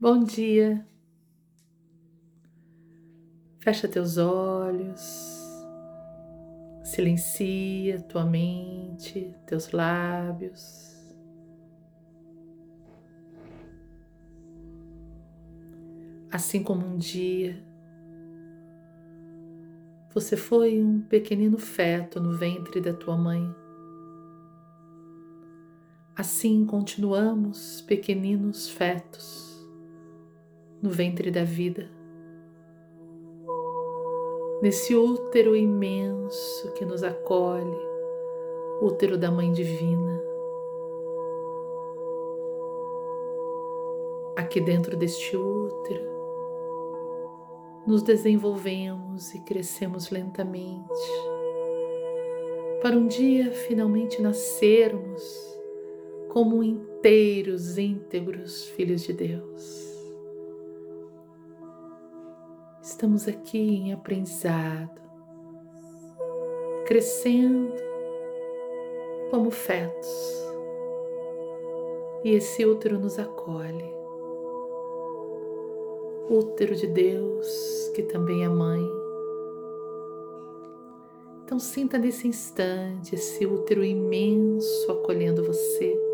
Bom dia. Fecha teus olhos, silencia tua mente, teus lábios. Assim como um dia você foi um pequenino feto no ventre da tua mãe. Assim continuamos pequeninos fetos no ventre da vida, nesse útero imenso que nos acolhe, útero da Mãe Divina. Aqui dentro deste útero, nos desenvolvemos e crescemos lentamente, para um dia finalmente nascermos como inteiros, íntegros filhos de Deus. Estamos aqui em aprendizado, crescendo como fetos, e esse útero nos acolhe. Útero de Deus, que também é mãe. Então, sinta nesse instante esse útero imenso acolhendo você.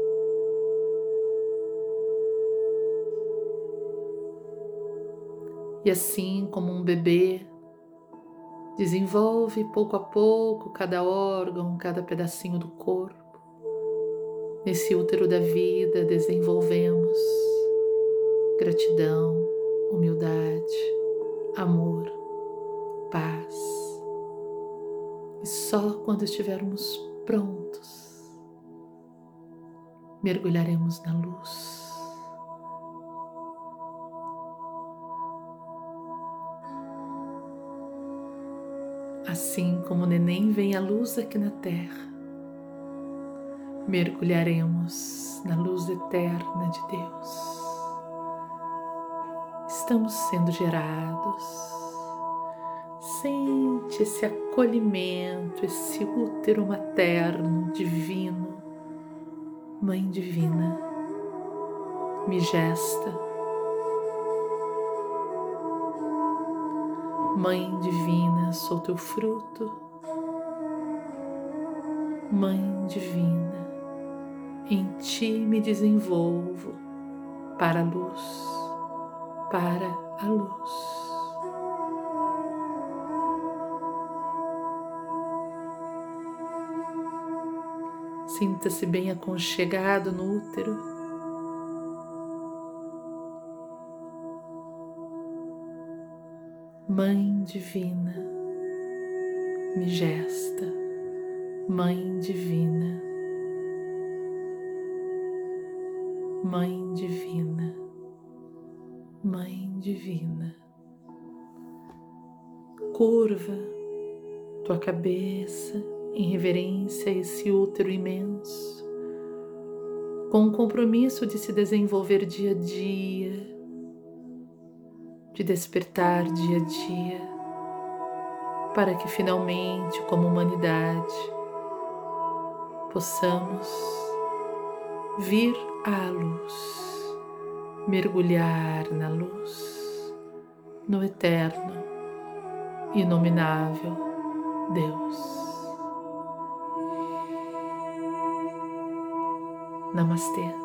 E assim como um bebê desenvolve pouco a pouco cada órgão, cada pedacinho do corpo, nesse útero da vida desenvolvemos gratidão, humildade, amor, paz. E só quando estivermos prontos, mergulharemos na luz. Assim como o neném vem à luz aqui na terra, mergulharemos na luz eterna de Deus. Estamos sendo gerados. Sente esse acolhimento, esse útero materno divino, Mãe Divina, me gesta Mãe Divina, sou teu fruto. Mãe Divina, em ti me desenvolvo para a luz, para a luz. Sinta-se bem aconchegado no útero. Mãe Divina, me gesta, Mãe Divina, Mãe Divina, Mãe Divina. Curva tua cabeça em reverência a esse útero imenso, com o compromisso de se desenvolver dia a dia de despertar dia a dia, para que finalmente, como humanidade, possamos vir à luz, mergulhar na luz, no eterno, inominável Deus. Namastê.